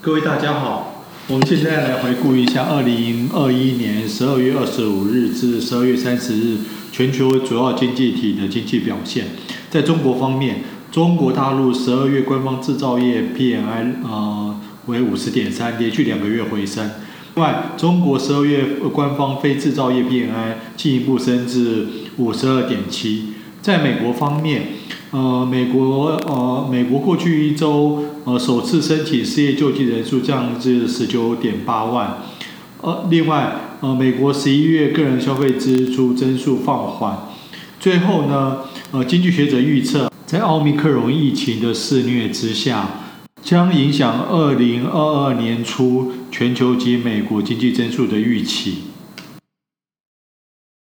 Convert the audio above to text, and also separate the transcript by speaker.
Speaker 1: 各位大家好，我们现在来回顾一下二零二一年十二月二十五日至十二月三十日全球主要经济体的经济表现。在中国方面，中国大陆十二月官方制造业 PMI 呃为五十点三，连续两个月回升。另外，中国十二月官方非制造业 PMI 进一步升至五十二点七。在美国方面，呃，美国呃，美国过去一周呃首次申请失业救济人数降至十九点八万。呃，另外呃，美国十一月个人消费支出增速放缓。最后呢，呃，经济学者预测，在奥密克戎疫情的肆虐之下，将影响二零二二年初全球及美国经济增速的预期。